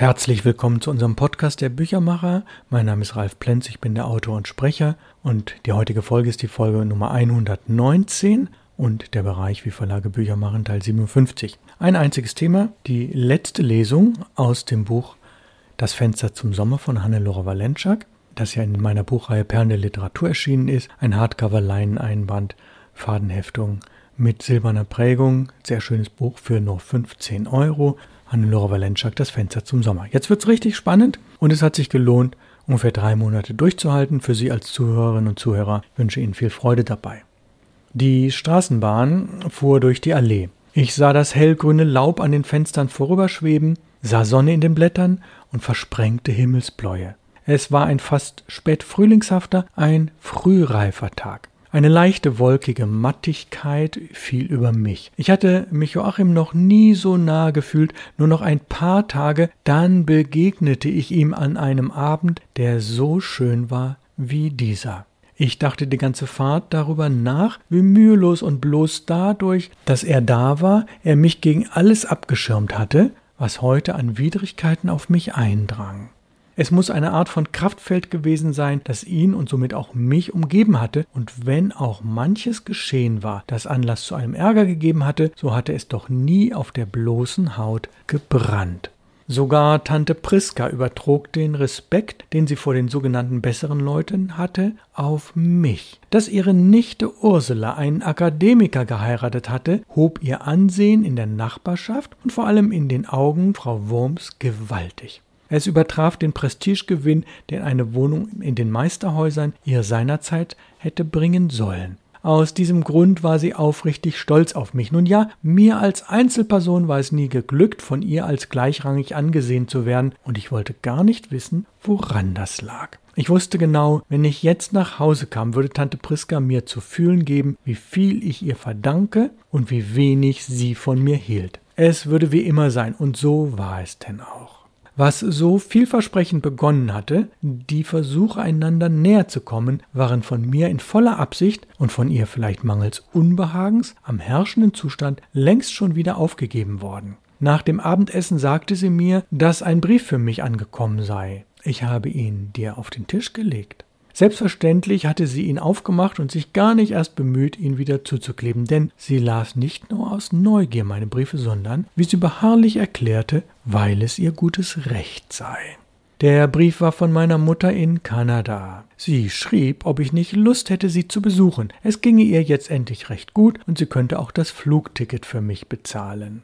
Herzlich willkommen zu unserem Podcast der Büchermacher. Mein Name ist Ralf Plenz, ich bin der Autor und Sprecher und die heutige Folge ist die Folge Nummer 119 und der Bereich wie Verlage Bücher machen Teil 57. Ein einziges Thema, die letzte Lesung aus dem Buch Das Fenster zum Sommer von Hannelore Walenschak, das ja in meiner Buchreihe Perlen der Literatur erschienen ist, ein Hardcover-Leineneinband, Fadenheftung mit silberner Prägung, sehr schönes Buch für nur 15 Euro. Hannelore Walenschak, Das Fenster zum Sommer. Jetzt wird es richtig spannend und es hat sich gelohnt, ungefähr drei Monate durchzuhalten. Für Sie als Zuhörerinnen und Zuhörer wünsche Ihnen viel Freude dabei. Die Straßenbahn fuhr durch die Allee. Ich sah das hellgrüne Laub an den Fenstern vorüberschweben, sah Sonne in den Blättern und versprengte Himmelsbläue. Es war ein fast spätfrühlingshafter, ein frühreifer Tag. Eine leichte wolkige Mattigkeit fiel über mich. Ich hatte mich Joachim noch nie so nahe gefühlt, nur noch ein paar Tage, dann begegnete ich ihm an einem Abend, der so schön war wie dieser. Ich dachte die ganze Fahrt darüber nach, wie mühelos und bloß dadurch, dass er da war, er mich gegen alles abgeschirmt hatte, was heute an Widrigkeiten auf mich eindrang. Es muss eine Art von Kraftfeld gewesen sein, das ihn und somit auch mich umgeben hatte, und wenn auch manches geschehen war, das Anlass zu einem Ärger gegeben hatte, so hatte es doch nie auf der bloßen Haut gebrannt. Sogar Tante Priska übertrug den Respekt, den sie vor den sogenannten besseren Leuten hatte, auf mich. Dass ihre Nichte Ursula einen Akademiker geheiratet hatte, hob ihr Ansehen in der Nachbarschaft und vor allem in den Augen Frau Wurms gewaltig. Es übertraf den Prestigegewinn, den eine Wohnung in den Meisterhäusern ihr seinerzeit hätte bringen sollen. Aus diesem Grund war sie aufrichtig stolz auf mich. Nun ja, mir als Einzelperson war es nie geglückt, von ihr als gleichrangig angesehen zu werden, und ich wollte gar nicht wissen, woran das lag. Ich wusste genau, wenn ich jetzt nach Hause kam, würde Tante Priska mir zu fühlen geben, wie viel ich ihr verdanke und wie wenig sie von mir hielt. Es würde wie immer sein, und so war es denn auch was so vielversprechend begonnen hatte, die Versuche einander näher zu kommen, waren von mir in voller Absicht und von ihr vielleicht mangels Unbehagens am herrschenden Zustand längst schon wieder aufgegeben worden. Nach dem Abendessen sagte sie mir, dass ein Brief für mich angekommen sei. Ich habe ihn dir auf den Tisch gelegt. Selbstverständlich hatte sie ihn aufgemacht und sich gar nicht erst bemüht, ihn wieder zuzukleben, denn sie las nicht nur aus Neugier meine Briefe, sondern, wie sie beharrlich erklärte, weil es ihr gutes Recht sei. Der Brief war von meiner Mutter in Kanada. Sie schrieb, ob ich nicht Lust hätte, sie zu besuchen. Es ginge ihr jetzt endlich recht gut und sie könnte auch das Flugticket für mich bezahlen.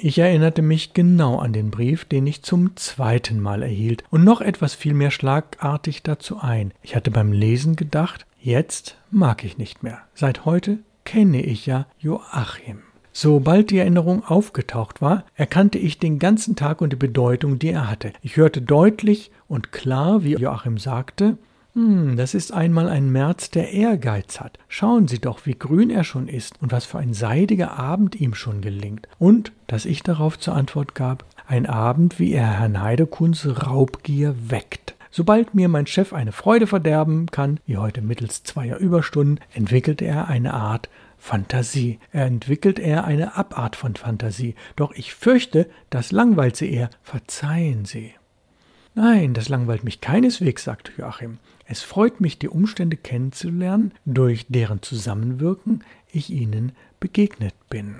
Ich erinnerte mich genau an den Brief, den ich zum zweiten Mal erhielt, und noch etwas fiel mir schlagartig dazu ein. Ich hatte beim Lesen gedacht, jetzt mag ich nicht mehr. Seit heute kenne ich ja Joachim. Sobald die Erinnerung aufgetaucht war, erkannte ich den ganzen Tag und die Bedeutung, die er hatte. Ich hörte deutlich und klar, wie Joachim sagte, hm, das ist einmal ein März, der Ehrgeiz hat. Schauen Sie doch, wie grün er schon ist und was für ein seidiger Abend ihm schon gelingt. Und, dass ich darauf zur Antwort gab, ein Abend, wie er Herrn Heidekuhns Raubgier weckt. Sobald mir mein Chef eine Freude verderben kann, wie heute mittels zweier Überstunden, entwickelt er eine Art Fantasie. Er entwickelt er eine Abart von Fantasie. Doch ich fürchte, das langweilt sie eher. Verzeihen Sie. Nein, das langweilt mich keineswegs, sagte Joachim. Es freut mich, die Umstände kennenzulernen, durch deren Zusammenwirken ich ihnen begegnet bin.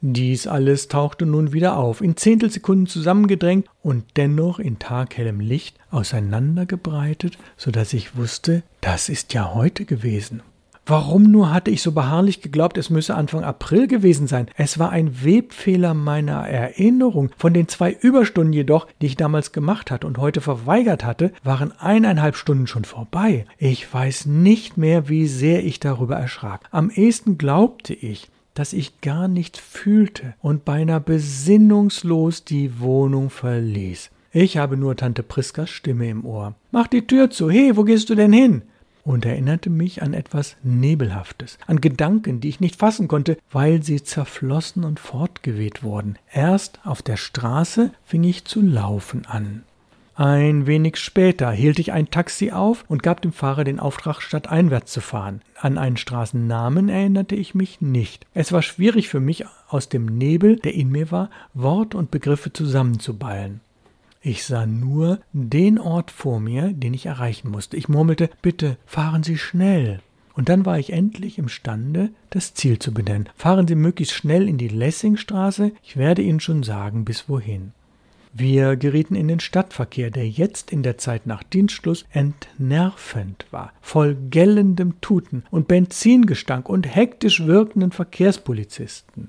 Dies alles tauchte nun wieder auf, in Zehntelsekunden zusammengedrängt und dennoch in taghellem Licht auseinandergebreitet, so dass ich wusste, das ist ja heute gewesen. Warum nur hatte ich so beharrlich geglaubt, es müsse Anfang April gewesen sein? Es war ein Webfehler meiner Erinnerung. Von den zwei Überstunden jedoch, die ich damals gemacht hatte und heute verweigert hatte, waren eineinhalb Stunden schon vorbei. Ich weiß nicht mehr, wie sehr ich darüber erschrak. Am ehesten glaubte ich, dass ich gar nichts fühlte und beinahe besinnungslos die Wohnung verließ. Ich habe nur Tante Priskas Stimme im Ohr. Mach die Tür zu. He, wo gehst du denn hin? Und erinnerte mich an etwas Nebelhaftes, an Gedanken, die ich nicht fassen konnte, weil sie zerflossen und fortgeweht wurden. Erst auf der Straße fing ich zu laufen an. Ein wenig später hielt ich ein Taxi auf und gab dem Fahrer den Auftrag, stadteinwärts zu fahren. An einen Straßennamen erinnerte ich mich nicht. Es war schwierig für mich, aus dem Nebel, der in mir war, Wort und Begriffe zusammenzuballen. Ich sah nur den Ort vor mir, den ich erreichen musste. Ich murmelte, bitte fahren Sie schnell. Und dann war ich endlich imstande, das Ziel zu benennen. Fahren Sie möglichst schnell in die Lessingstraße, ich werde Ihnen schon sagen, bis wohin. Wir gerieten in den Stadtverkehr, der jetzt in der Zeit nach Dienstschluss entnervend war, voll gellendem Tuten und Benzingestank und hektisch wirkenden Verkehrspolizisten.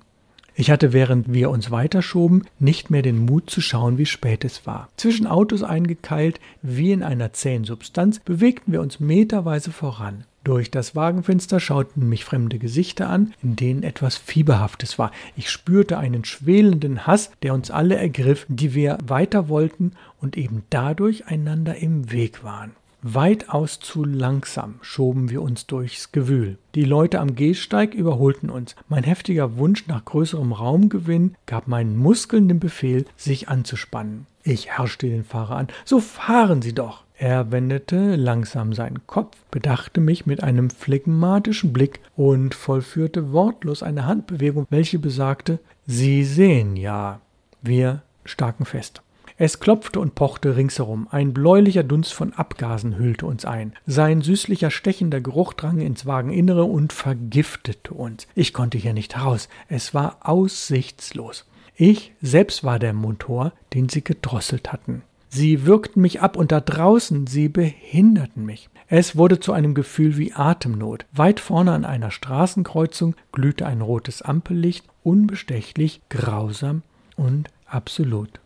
Ich hatte, während wir uns weiterschoben, nicht mehr den Mut zu schauen, wie spät es war. Zwischen Autos eingekeilt, wie in einer zähen Substanz, bewegten wir uns meterweise voran. Durch das Wagenfenster schauten mich fremde Gesichter an, in denen etwas Fieberhaftes war. Ich spürte einen schwelenden Hass, der uns alle ergriff, die wir weiter wollten und eben dadurch einander im Weg waren. Weitaus zu langsam schoben wir uns durchs Gewühl. Die Leute am Gehsteig überholten uns. Mein heftiger Wunsch nach größerem Raumgewinn gab meinen Muskeln den Befehl, sich anzuspannen. Ich herrschte den Fahrer an. So fahren Sie doch! Er wendete langsam seinen Kopf, bedachte mich mit einem phlegmatischen Blick und vollführte wortlos eine Handbewegung, welche besagte Sie sehen ja. Wir staken fest. Es klopfte und pochte ringsherum. Ein bläulicher Dunst von Abgasen hüllte uns ein. Sein süßlicher, stechender Geruch drang ins Wageninnere und vergiftete uns. Ich konnte hier nicht heraus. Es war aussichtslos. Ich selbst war der Motor, den sie gedrosselt hatten. Sie würgten mich ab und da draußen, sie behinderten mich. Es wurde zu einem Gefühl wie Atemnot. Weit vorne an einer Straßenkreuzung glühte ein rotes Ampellicht, unbestechlich, grausam und absolut.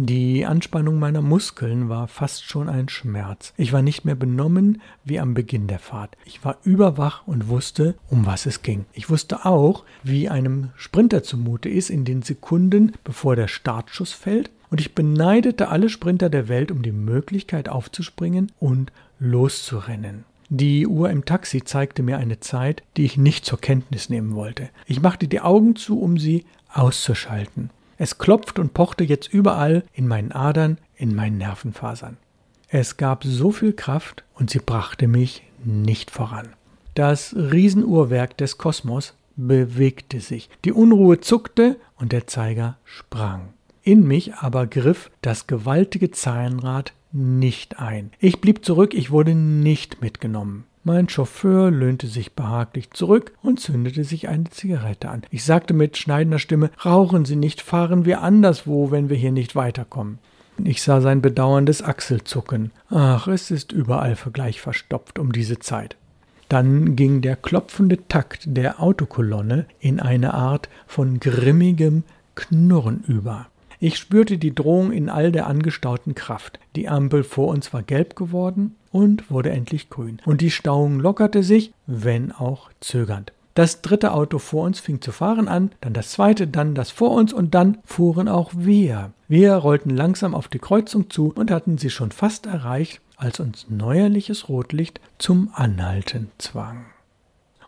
Die Anspannung meiner Muskeln war fast schon ein Schmerz. Ich war nicht mehr benommen wie am Beginn der Fahrt. Ich war überwach und wusste, um was es ging. Ich wusste auch, wie einem Sprinter zumute ist in den Sekunden, bevor der Startschuss fällt und ich beneidete alle Sprinter der Welt um die Möglichkeit aufzuspringen und loszurennen. Die Uhr im Taxi zeigte mir eine Zeit, die ich nicht zur Kenntnis nehmen wollte. Ich machte die Augen zu, um sie auszuschalten. Es klopfte und pochte jetzt überall in meinen Adern, in meinen Nervenfasern. Es gab so viel Kraft und sie brachte mich nicht voran. Das Riesenuhrwerk des Kosmos bewegte sich, die Unruhe zuckte und der Zeiger sprang. In mich aber griff das gewaltige Zahnrad nicht ein. Ich blieb zurück, ich wurde nicht mitgenommen. Mein Chauffeur löhnte sich behaglich zurück und zündete sich eine Zigarette an. Ich sagte mit schneidender Stimme Rauchen Sie nicht, fahren wir anderswo, wenn wir hier nicht weiterkommen. Ich sah sein bedauerndes Achselzucken. Ach, es ist überall Vergleich verstopft um diese Zeit. Dann ging der klopfende Takt der Autokolonne in eine Art von grimmigem Knurren über. Ich spürte die Drohung in all der angestauten Kraft. Die Ampel vor uns war gelb geworden und wurde endlich grün. Und die Stauung lockerte sich, wenn auch zögernd. Das dritte Auto vor uns fing zu fahren an, dann das zweite, dann das vor uns und dann fuhren auch wir. Wir rollten langsam auf die Kreuzung zu und hatten sie schon fast erreicht, als uns neuerliches Rotlicht zum Anhalten zwang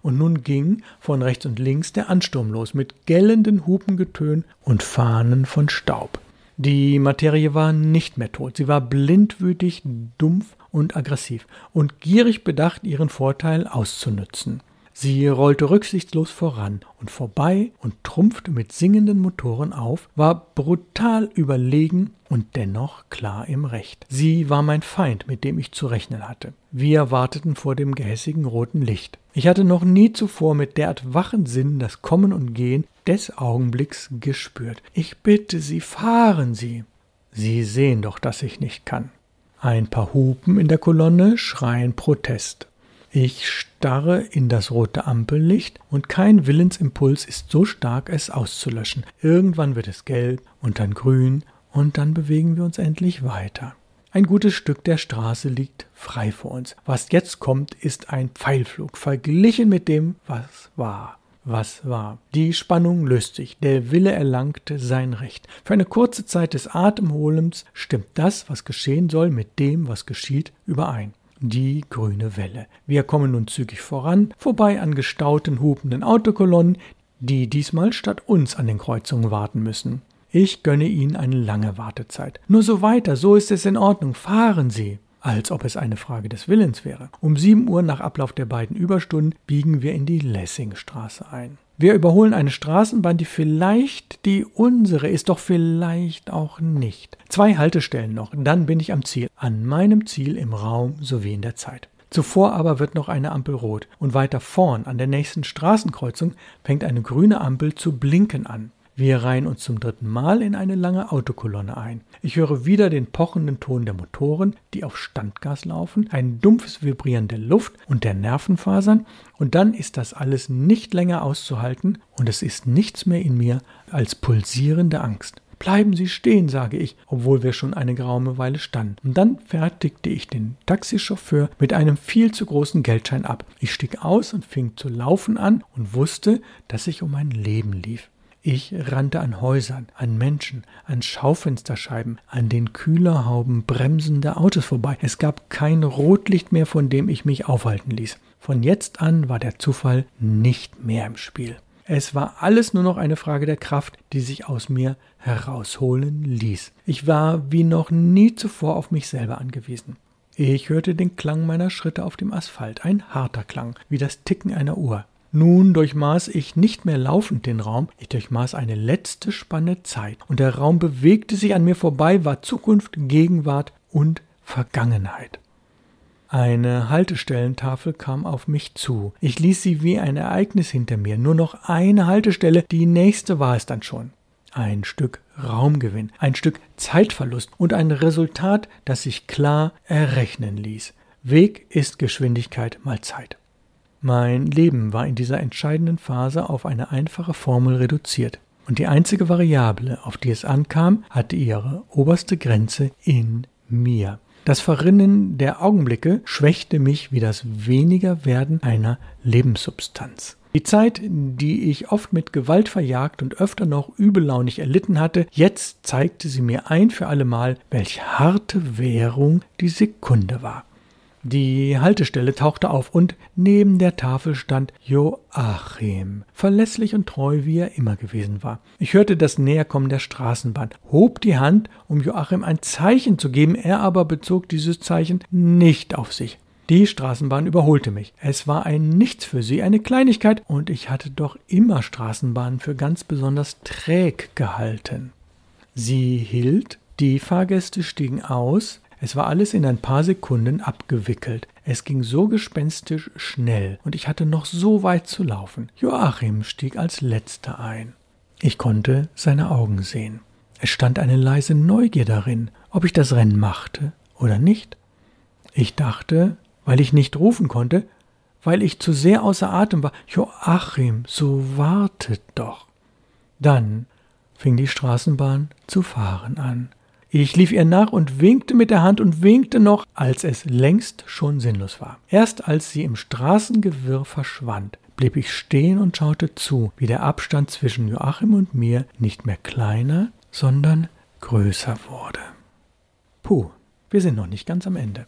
und nun ging von rechts und links der Ansturm los mit gellenden Hupengetön und Fahnen von Staub. Die Materie war nicht mehr tot, sie war blindwütig, dumpf und aggressiv und gierig bedacht, ihren Vorteil auszunützen. Sie rollte rücksichtslos voran und vorbei und trumpfte mit singenden Motoren auf, war brutal überlegen und dennoch klar im Recht. Sie war mein Feind, mit dem ich zu rechnen hatte. Wir warteten vor dem gehässigen roten Licht. Ich hatte noch nie zuvor mit derart wachen Sinnen das Kommen und Gehen des Augenblicks gespürt. Ich bitte Sie, fahren Sie. Sie sehen doch, dass ich nicht kann. Ein paar Hupen in der Kolonne schreien Protest. Ich starre in das rote Ampellicht und kein Willensimpuls ist so stark, es auszulöschen. Irgendwann wird es gelb und dann grün und dann bewegen wir uns endlich weiter. Ein gutes Stück der Straße liegt frei vor uns. Was jetzt kommt, ist ein Pfeilflug, verglichen mit dem, was war. Was war? Die Spannung löst sich, der Wille erlangte sein Recht. Für eine kurze Zeit des Atemholens stimmt das, was geschehen soll, mit dem, was geschieht, überein die grüne Welle. Wir kommen nun zügig voran, vorbei an gestauten, hupenden Autokolonnen, die diesmal statt uns an den Kreuzungen warten müssen. Ich gönne Ihnen eine lange Wartezeit. Nur so weiter, so ist es in Ordnung. Fahren Sie. Als ob es eine Frage des Willens wäre. Um sieben Uhr nach Ablauf der beiden Überstunden biegen wir in die Lessingstraße ein. Wir überholen eine Straßenbahn, die vielleicht die unsere ist, doch vielleicht auch nicht. Zwei Haltestellen noch, dann bin ich am Ziel, an meinem Ziel im Raum sowie in der Zeit. Zuvor aber wird noch eine Ampel rot und weiter vorn an der nächsten Straßenkreuzung fängt eine grüne Ampel zu blinken an. Wir reihen uns zum dritten Mal in eine lange Autokolonne ein. Ich höre wieder den pochenden Ton der Motoren, die auf Standgas laufen, ein dumpfes Vibrieren der Luft und der Nervenfasern, und dann ist das alles nicht länger auszuhalten und es ist nichts mehr in mir als pulsierende Angst. Bleiben Sie stehen, sage ich, obwohl wir schon eine geraume Weile standen. Und dann fertigte ich den Taxichauffeur mit einem viel zu großen Geldschein ab. Ich stieg aus und fing zu laufen an und wusste, dass ich um mein Leben lief. Ich rannte an Häusern, an Menschen, an Schaufensterscheiben, an den Kühlerhauben bremsender Autos vorbei. Es gab kein Rotlicht mehr, von dem ich mich aufhalten ließ. Von jetzt an war der Zufall nicht mehr im Spiel. Es war alles nur noch eine Frage der Kraft, die sich aus mir herausholen ließ. Ich war wie noch nie zuvor auf mich selber angewiesen. Ich hörte den Klang meiner Schritte auf dem Asphalt, ein harter Klang, wie das Ticken einer Uhr. Nun durchmaß ich nicht mehr laufend den Raum, ich durchmaß eine letzte Spanne Zeit, und der Raum bewegte sich an mir vorbei, war Zukunft, Gegenwart und Vergangenheit. Eine Haltestellentafel kam auf mich zu. Ich ließ sie wie ein Ereignis hinter mir. Nur noch eine Haltestelle, die nächste war es dann schon. Ein Stück Raumgewinn, ein Stück Zeitverlust und ein Resultat, das sich klar errechnen ließ. Weg ist Geschwindigkeit mal Zeit. Mein Leben war in dieser entscheidenden Phase auf eine einfache Formel reduziert, und die einzige Variable, auf die es ankam, hatte ihre oberste Grenze in mir. Das Verrinnen der Augenblicke schwächte mich wie das Wenigerwerden einer Lebenssubstanz. Die Zeit, die ich oft mit Gewalt verjagt und öfter noch übellaunig erlitten hatte, jetzt zeigte sie mir ein für allemal, welch harte Währung die Sekunde war. Die Haltestelle tauchte auf und neben der Tafel stand Joachim, verlässlich und treu, wie er immer gewesen war. Ich hörte das Näherkommen der Straßenbahn, hob die Hand, um Joachim ein Zeichen zu geben, er aber bezog dieses Zeichen nicht auf sich. Die Straßenbahn überholte mich. Es war ein Nichts für sie, eine Kleinigkeit, und ich hatte doch immer Straßenbahnen für ganz besonders träg gehalten. Sie hielt, die Fahrgäste stiegen aus, es war alles in ein paar Sekunden abgewickelt. Es ging so gespenstisch schnell und ich hatte noch so weit zu laufen. Joachim stieg als letzter ein. Ich konnte seine Augen sehen. Es stand eine leise Neugier darin, ob ich das Rennen machte oder nicht. Ich dachte, weil ich nicht rufen konnte, weil ich zu sehr außer Atem war, Joachim, so wartet doch. Dann fing die Straßenbahn zu fahren an. Ich lief ihr nach und winkte mit der Hand und winkte noch, als es längst schon sinnlos war. Erst als sie im Straßengewirr verschwand, blieb ich stehen und schaute zu, wie der Abstand zwischen Joachim und mir nicht mehr kleiner, sondern größer wurde. Puh, wir sind noch nicht ganz am Ende.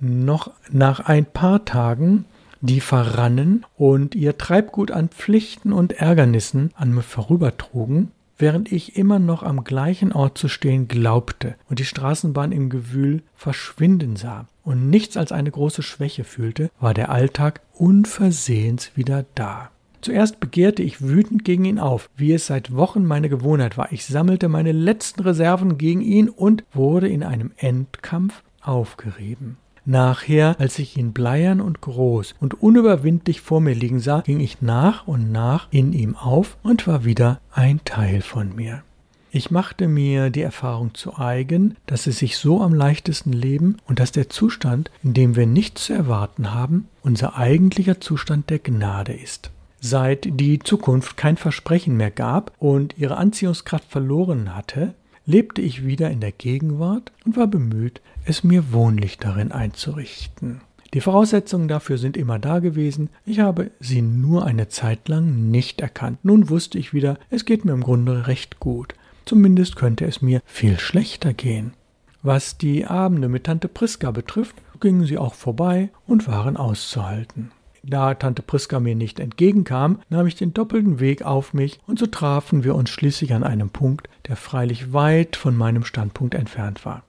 Noch nach ein paar Tagen die verrannen und ihr Treibgut an Pflichten und Ärgernissen an mir vorübertrugen, während ich immer noch am gleichen Ort zu stehen glaubte und die Straßenbahn im Gewühl verschwinden sah und nichts als eine große Schwäche fühlte, war der Alltag unversehens wieder da. Zuerst begehrte ich wütend gegen ihn auf, wie es seit Wochen meine Gewohnheit war. Ich sammelte meine letzten Reserven gegen ihn und wurde in einem Endkampf aufgerieben. Nachher, als ich ihn bleiern und groß und unüberwindlich vor mir liegen sah, ging ich nach und nach in ihm auf und war wieder ein Teil von mir. Ich machte mir die Erfahrung zu eigen, dass es sich so am leichtesten leben und dass der Zustand, in dem wir nichts zu erwarten haben, unser eigentlicher Zustand der Gnade ist. Seit die Zukunft kein Versprechen mehr gab und ihre Anziehungskraft verloren hatte, lebte ich wieder in der Gegenwart und war bemüht, es mir wohnlich darin einzurichten. Die Voraussetzungen dafür sind immer da gewesen, ich habe sie nur eine Zeit lang nicht erkannt. Nun wusste ich wieder, es geht mir im Grunde recht gut. Zumindest könnte es mir viel schlechter gehen. Was die Abende mit Tante Priska betrifft, gingen sie auch vorbei und waren auszuhalten. Da Tante Priska mir nicht entgegenkam, nahm ich den doppelten Weg auf mich, und so trafen wir uns schließlich an einem Punkt, der freilich weit von meinem Standpunkt entfernt war.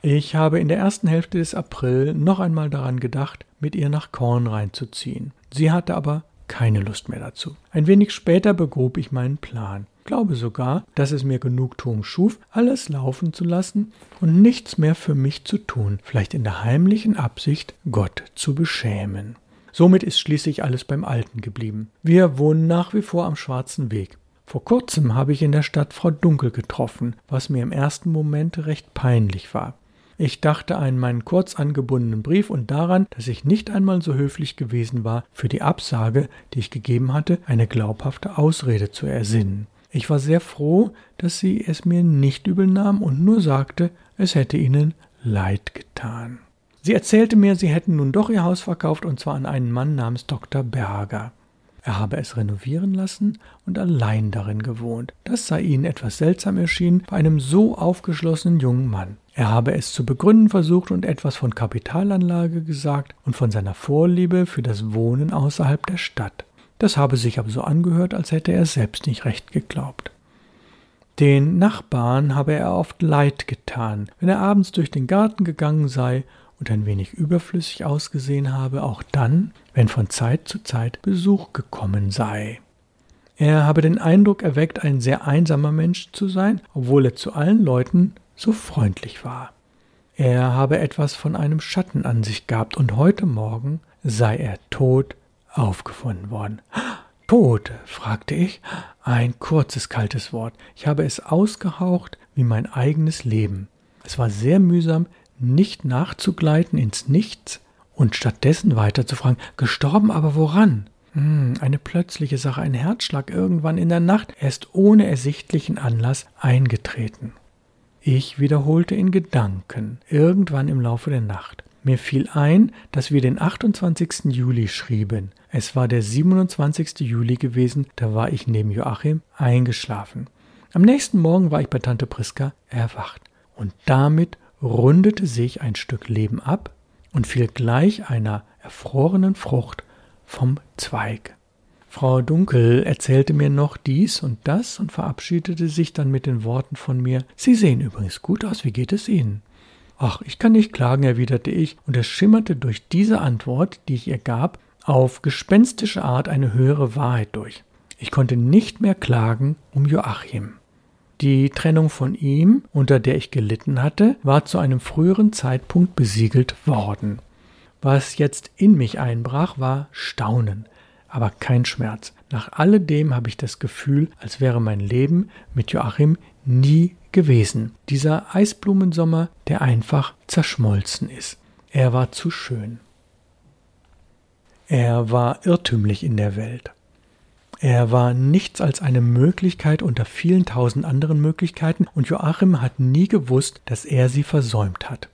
Ich habe in der ersten Hälfte des April noch einmal daran gedacht, mit ihr nach Korn reinzuziehen. Sie hatte aber keine Lust mehr dazu. Ein wenig später begrub ich meinen Plan. Glaube sogar, dass es mir Genugtuung schuf, alles laufen zu lassen und nichts mehr für mich zu tun, vielleicht in der heimlichen Absicht, Gott zu beschämen. Somit ist schließlich alles beim Alten geblieben. Wir wohnen nach wie vor am Schwarzen Weg. Vor kurzem habe ich in der Stadt Frau Dunkel getroffen, was mir im ersten Moment recht peinlich war. Ich dachte an meinen kurz angebundenen Brief und daran, dass ich nicht einmal so höflich gewesen war, für die Absage, die ich gegeben hatte, eine glaubhafte Ausrede zu ersinnen. Ich war sehr froh, dass sie es mir nicht übel nahm und nur sagte, es hätte ihnen leid getan. Sie erzählte mir, sie hätten nun doch ihr Haus verkauft und zwar an einen Mann namens Dr. Berger. Er habe es renovieren lassen und allein darin gewohnt. Das sei ihnen etwas seltsam erschienen bei einem so aufgeschlossenen jungen Mann. Er habe es zu begründen versucht und etwas von Kapitalanlage gesagt und von seiner Vorliebe für das Wohnen außerhalb der Stadt. Das habe sich aber so angehört, als hätte er selbst nicht recht geglaubt. Den Nachbarn habe er oft leid getan, wenn er abends durch den Garten gegangen sei und ein wenig überflüssig ausgesehen habe, auch dann, wenn von Zeit zu Zeit Besuch gekommen sei. Er habe den Eindruck erweckt, ein sehr einsamer Mensch zu sein, obwohl er zu allen Leuten so freundlich war. Er habe etwas von einem Schatten an sich gehabt, und heute Morgen sei er tot aufgefunden worden. Tot? fragte ich. Ein kurzes, kaltes Wort. Ich habe es ausgehaucht wie mein eigenes Leben. Es war sehr mühsam, nicht nachzugleiten ins Nichts und stattdessen weiter zu fragen, gestorben aber woran? Hm, eine plötzliche Sache, ein Herzschlag irgendwann in der Nacht, erst ohne ersichtlichen Anlass eingetreten. Ich wiederholte in Gedanken, irgendwann im Laufe der Nacht. Mir fiel ein, dass wir den 28. Juli schrieben. Es war der 27. Juli gewesen, da war ich neben Joachim eingeschlafen. Am nächsten Morgen war ich bei Tante Priska erwacht. Und damit rundete sich ein Stück Leben ab und fiel gleich einer erfrorenen Frucht vom Zweig. Frau Dunkel erzählte mir noch dies und das und verabschiedete sich dann mit den Worten von mir Sie sehen übrigens gut aus, wie geht es Ihnen? Ach, ich kann nicht klagen, erwiderte ich, und es schimmerte durch diese Antwort, die ich ihr gab, auf gespenstische Art eine höhere Wahrheit durch. Ich konnte nicht mehr klagen um Joachim. Die Trennung von ihm, unter der ich gelitten hatte, war zu einem früheren Zeitpunkt besiegelt worden. Was jetzt in mich einbrach, war Staunen, aber kein Schmerz. Nach alledem habe ich das Gefühl, als wäre mein Leben mit Joachim nie gewesen. Dieser Eisblumensommer, der einfach zerschmolzen ist. Er war zu schön. Er war irrtümlich in der Welt. Er war nichts als eine Möglichkeit unter vielen tausend anderen Möglichkeiten, und Joachim hat nie gewusst, dass er sie versäumt hat.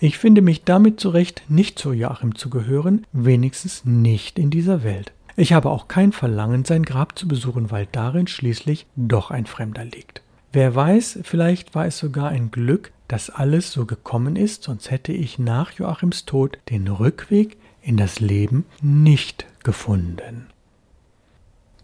Ich finde mich damit zurecht, nicht zu Joachim zu gehören, wenigstens nicht in dieser Welt. Ich habe auch kein Verlangen, sein Grab zu besuchen, weil darin schließlich doch ein Fremder liegt. Wer weiß, vielleicht war es sogar ein Glück, dass alles so gekommen ist, sonst hätte ich nach Joachims Tod den Rückweg in das Leben nicht gefunden.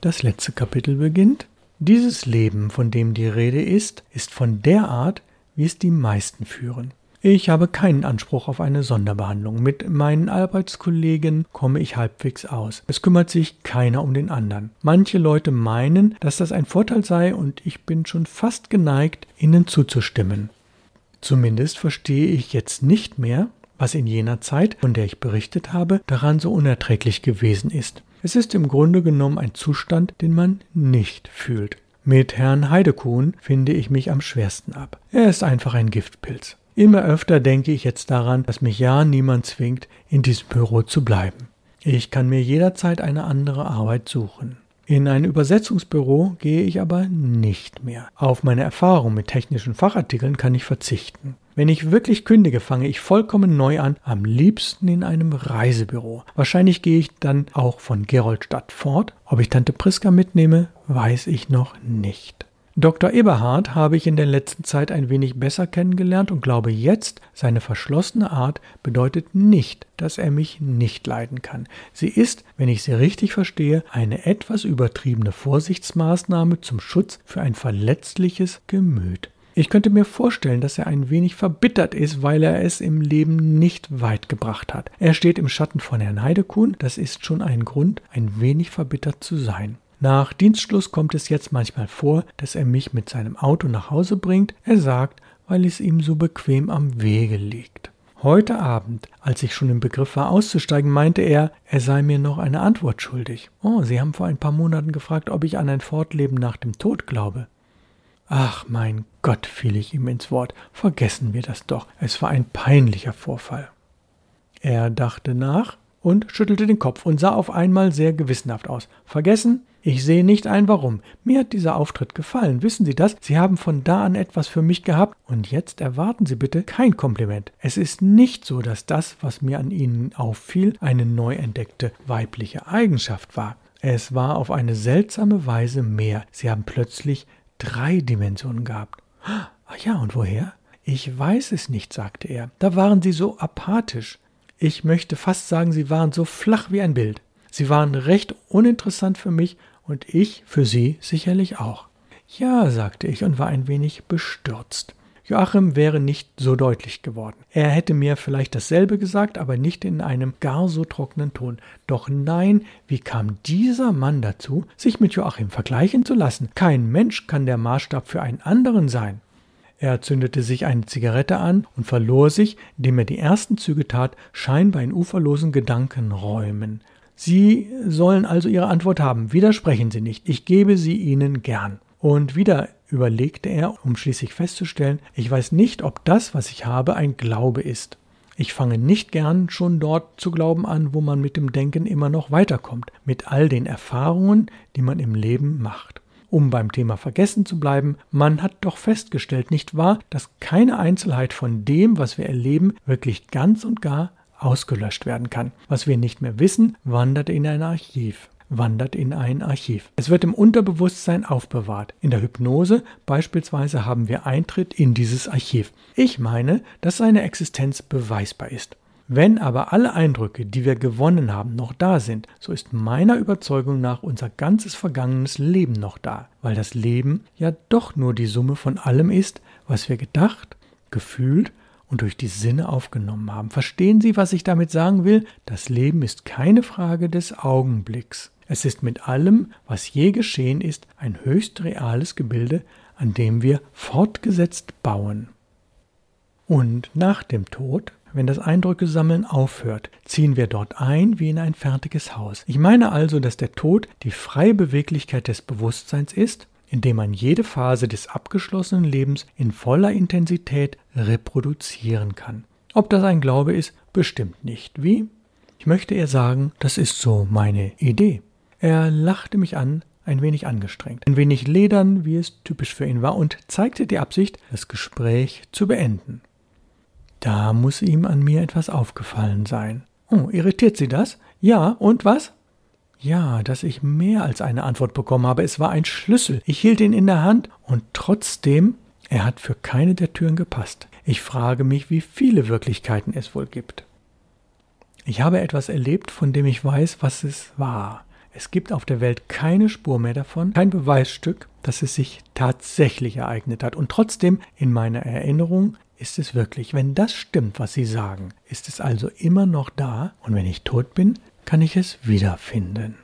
Das letzte Kapitel beginnt. Dieses Leben, von dem die Rede ist, ist von der Art, wie es die meisten führen. Ich habe keinen Anspruch auf eine Sonderbehandlung. Mit meinen Arbeitskollegen komme ich halbwegs aus. Es kümmert sich keiner um den anderen. Manche Leute meinen, dass das ein Vorteil sei und ich bin schon fast geneigt, ihnen zuzustimmen. Zumindest verstehe ich jetzt nicht mehr, was in jener Zeit, von der ich berichtet habe, daran so unerträglich gewesen ist. Es ist im Grunde genommen ein Zustand, den man nicht fühlt. Mit Herrn Heidekuhn finde ich mich am schwersten ab. Er ist einfach ein Giftpilz. Immer öfter denke ich jetzt daran, dass mich ja niemand zwingt, in diesem Büro zu bleiben. Ich kann mir jederzeit eine andere Arbeit suchen. In ein Übersetzungsbüro gehe ich aber nicht mehr. Auf meine Erfahrung mit technischen Fachartikeln kann ich verzichten. Wenn ich wirklich kündige, fange ich vollkommen neu an, am liebsten in einem Reisebüro. Wahrscheinlich gehe ich dann auch von Geroldstadt fort. Ob ich Tante Priska mitnehme, weiß ich noch nicht. Dr. Eberhard habe ich in der letzten Zeit ein wenig besser kennengelernt und glaube jetzt, seine verschlossene Art bedeutet nicht, dass er mich nicht leiden kann. Sie ist, wenn ich sie richtig verstehe, eine etwas übertriebene Vorsichtsmaßnahme zum Schutz für ein verletzliches Gemüt. Ich könnte mir vorstellen, dass er ein wenig verbittert ist, weil er es im Leben nicht weit gebracht hat. Er steht im Schatten von Herrn Heidekuhn, das ist schon ein Grund, ein wenig verbittert zu sein. Nach Dienstschluss kommt es jetzt manchmal vor, dass er mich mit seinem Auto nach Hause bringt. Er sagt, weil es ihm so bequem am Wege liegt. Heute Abend, als ich schon im Begriff war auszusteigen, meinte er, er sei mir noch eine Antwort schuldig. Oh, Sie haben vor ein paar Monaten gefragt, ob ich an ein Fortleben nach dem Tod glaube. Ach mein Gott, fiel ich ihm ins Wort, vergessen wir das doch, es war ein peinlicher Vorfall. Er dachte nach und schüttelte den Kopf und sah auf einmal sehr gewissenhaft aus. Vergessen? Ich sehe nicht ein, warum. Mir hat dieser Auftritt gefallen. Wissen Sie das? Sie haben von da an etwas für mich gehabt und jetzt erwarten Sie bitte kein Kompliment. Es ist nicht so, dass das, was mir an Ihnen auffiel, eine neu entdeckte weibliche Eigenschaft war. Es war auf eine seltsame Weise mehr. Sie haben plötzlich drei Dimensionen gehabt. Ach ja, und woher? Ich weiß es nicht, sagte er. Da waren Sie so apathisch. Ich möchte fast sagen, Sie waren so flach wie ein Bild. Sie waren recht uninteressant für mich und ich für Sie sicherlich auch. Ja, sagte ich und war ein wenig bestürzt. Joachim wäre nicht so deutlich geworden. Er hätte mir vielleicht dasselbe gesagt, aber nicht in einem gar so trockenen Ton. Doch nein, wie kam dieser Mann dazu, sich mit Joachim vergleichen zu lassen? Kein Mensch kann der Maßstab für einen anderen sein. Er zündete sich eine Zigarette an und verlor sich, indem er die ersten Züge tat, scheinbar in uferlosen Gedankenräumen. Sie sollen also Ihre Antwort haben. Widersprechen Sie nicht. Ich gebe sie Ihnen gern. Und wieder überlegte er, um schließlich festzustellen, ich weiß nicht, ob das, was ich habe, ein Glaube ist. Ich fange nicht gern schon dort zu glauben an, wo man mit dem Denken immer noch weiterkommt, mit all den Erfahrungen, die man im Leben macht. Um beim Thema vergessen zu bleiben, man hat doch festgestellt, nicht wahr, dass keine Einzelheit von dem, was wir erleben, wirklich ganz und gar ausgelöscht werden kann. Was wir nicht mehr wissen, wandert in ein Archiv wandert in ein Archiv. Es wird im Unterbewusstsein aufbewahrt. In der Hypnose beispielsweise haben wir Eintritt in dieses Archiv. Ich meine, dass seine Existenz beweisbar ist. Wenn aber alle Eindrücke, die wir gewonnen haben, noch da sind, so ist meiner Überzeugung nach unser ganzes vergangenes Leben noch da, weil das Leben ja doch nur die Summe von allem ist, was wir gedacht, gefühlt und durch die Sinne aufgenommen haben. Verstehen Sie, was ich damit sagen will? Das Leben ist keine Frage des Augenblicks. Es ist mit allem, was je geschehen ist, ein höchst reales Gebilde, an dem wir fortgesetzt bauen. Und nach dem Tod, wenn das Eindrücke sammeln aufhört, ziehen wir dort ein wie in ein fertiges Haus. Ich meine also, dass der Tod die freie Beweglichkeit des Bewusstseins ist indem man jede Phase des abgeschlossenen Lebens in voller Intensität reproduzieren kann. Ob das ein Glaube ist, bestimmt nicht. Wie? Ich möchte eher sagen, das ist so meine Idee. Er lachte mich an, ein wenig angestrengt, ein wenig ledern, wie es typisch für ihn war, und zeigte die Absicht, das Gespräch zu beenden. Da muss ihm an mir etwas aufgefallen sein. Oh, irritiert Sie das? Ja, und was? Ja, dass ich mehr als eine Antwort bekommen habe. Es war ein Schlüssel. Ich hielt ihn in der Hand und trotzdem, er hat für keine der Türen gepasst. Ich frage mich, wie viele Wirklichkeiten es wohl gibt. Ich habe etwas erlebt, von dem ich weiß, was es war. Es gibt auf der Welt keine Spur mehr davon, kein Beweisstück, dass es sich tatsächlich ereignet hat. Und trotzdem, in meiner Erinnerung ist es wirklich. Wenn das stimmt, was Sie sagen, ist es also immer noch da. Und wenn ich tot bin, kann ich es wiederfinden.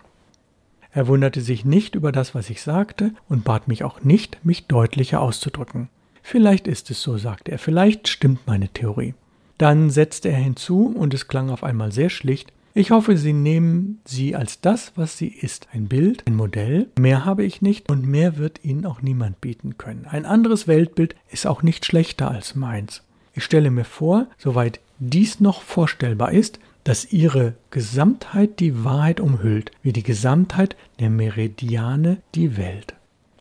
Er wunderte sich nicht über das, was ich sagte, und bat mich auch nicht, mich deutlicher auszudrücken. Vielleicht ist es so, sagte er, vielleicht stimmt meine Theorie. Dann setzte er hinzu, und es klang auf einmal sehr schlicht, ich hoffe, Sie nehmen sie als das, was sie ist. Ein Bild, ein Modell. Mehr habe ich nicht und mehr wird Ihnen auch niemand bieten können. Ein anderes Weltbild ist auch nicht schlechter als meins. Ich stelle mir vor, soweit dies noch vorstellbar ist, dass ihre Gesamtheit die Wahrheit umhüllt, wie die Gesamtheit der Meridiane die Welt.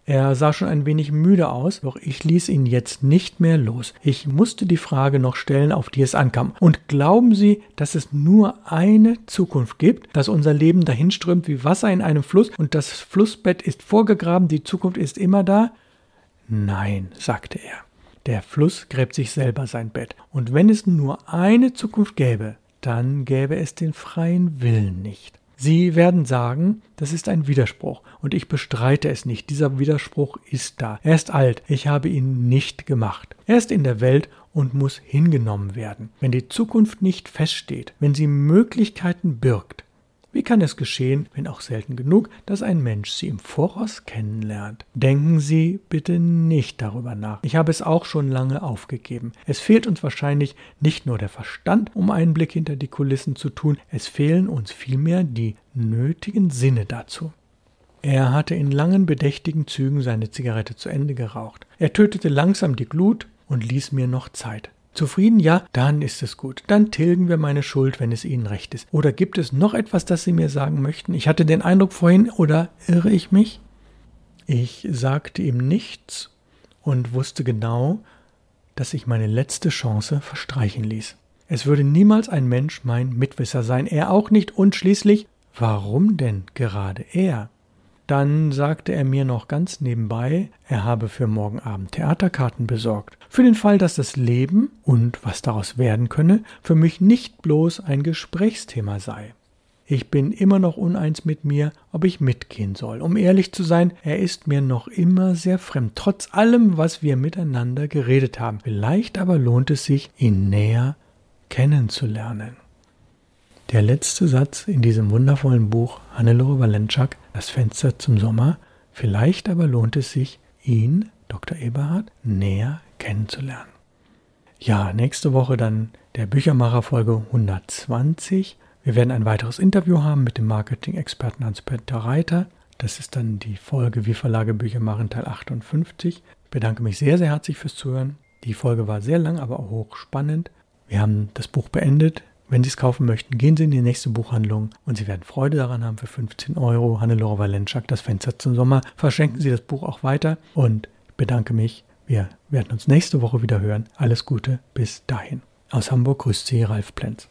Er sah schon ein wenig müde aus, doch ich ließ ihn jetzt nicht mehr los. Ich musste die Frage noch stellen, auf die es ankam. Und glauben Sie, dass es nur eine Zukunft gibt, dass unser Leben dahinströmt wie Wasser in einem Fluss und das Flussbett ist vorgegraben, die Zukunft ist immer da? Nein, sagte er. Der Fluss gräbt sich selber sein Bett. Und wenn es nur eine Zukunft gäbe, dann gäbe es den freien Willen nicht. Sie werden sagen, das ist ein Widerspruch und ich bestreite es nicht. Dieser Widerspruch ist da. Er ist alt. Ich habe ihn nicht gemacht. Er ist in der Welt und muss hingenommen werden. Wenn die Zukunft nicht feststeht, wenn sie Möglichkeiten birgt, wie kann es geschehen, wenn auch selten genug, dass ein Mensch Sie im Voraus kennenlernt? Denken Sie bitte nicht darüber nach. Ich habe es auch schon lange aufgegeben. Es fehlt uns wahrscheinlich nicht nur der Verstand, um einen Blick hinter die Kulissen zu tun, es fehlen uns vielmehr die nötigen Sinne dazu. Er hatte in langen, bedächtigen Zügen seine Zigarette zu Ende geraucht. Er tötete langsam die Glut und ließ mir noch Zeit. Zufrieden? Ja, dann ist es gut. Dann tilgen wir meine Schuld, wenn es Ihnen recht ist. Oder gibt es noch etwas, das Sie mir sagen möchten? Ich hatte den Eindruck vorhin, oder irre ich mich? Ich sagte ihm nichts und wusste genau, dass ich meine letzte Chance verstreichen ließ. Es würde niemals ein Mensch mein Mitwisser sein, er auch nicht, und schließlich, warum denn gerade er? Dann sagte er mir noch ganz nebenbei, er habe für morgen Abend Theaterkarten besorgt. Für den Fall, dass das Leben und was daraus werden könne, für mich nicht bloß ein Gesprächsthema sei. Ich bin immer noch uneins mit mir, ob ich mitgehen soll. Um ehrlich zu sein, er ist mir noch immer sehr fremd, trotz allem, was wir miteinander geredet haben. Vielleicht aber lohnt es sich, ihn näher kennenzulernen. Der letzte Satz in diesem wundervollen Buch Hannelore Valenczak, Das Fenster zum Sommer. Vielleicht aber lohnt es sich, ihn, Dr. Eberhard, näher kennenzulernen. Ja, nächste Woche dann der Büchermacher Folge 120. Wir werden ein weiteres Interview haben mit dem Marketing-Experten Hans-Peter Reiter. Das ist dann die Folge Wie Verlage Bücher machen Teil 58. Ich bedanke mich sehr, sehr herzlich fürs Zuhören. Die Folge war sehr lang, aber auch hochspannend. Wir haben das Buch beendet. Wenn Sie es kaufen möchten, gehen Sie in die nächste Buchhandlung und Sie werden Freude daran haben für 15 Euro. Hannelore Valenschak, das Fenster zum Sommer. Verschenken Sie das Buch auch weiter und bedanke mich. Wir werden uns nächste Woche wieder hören. Alles Gute, bis dahin. Aus Hamburg grüßt Sie Ralf Plenz.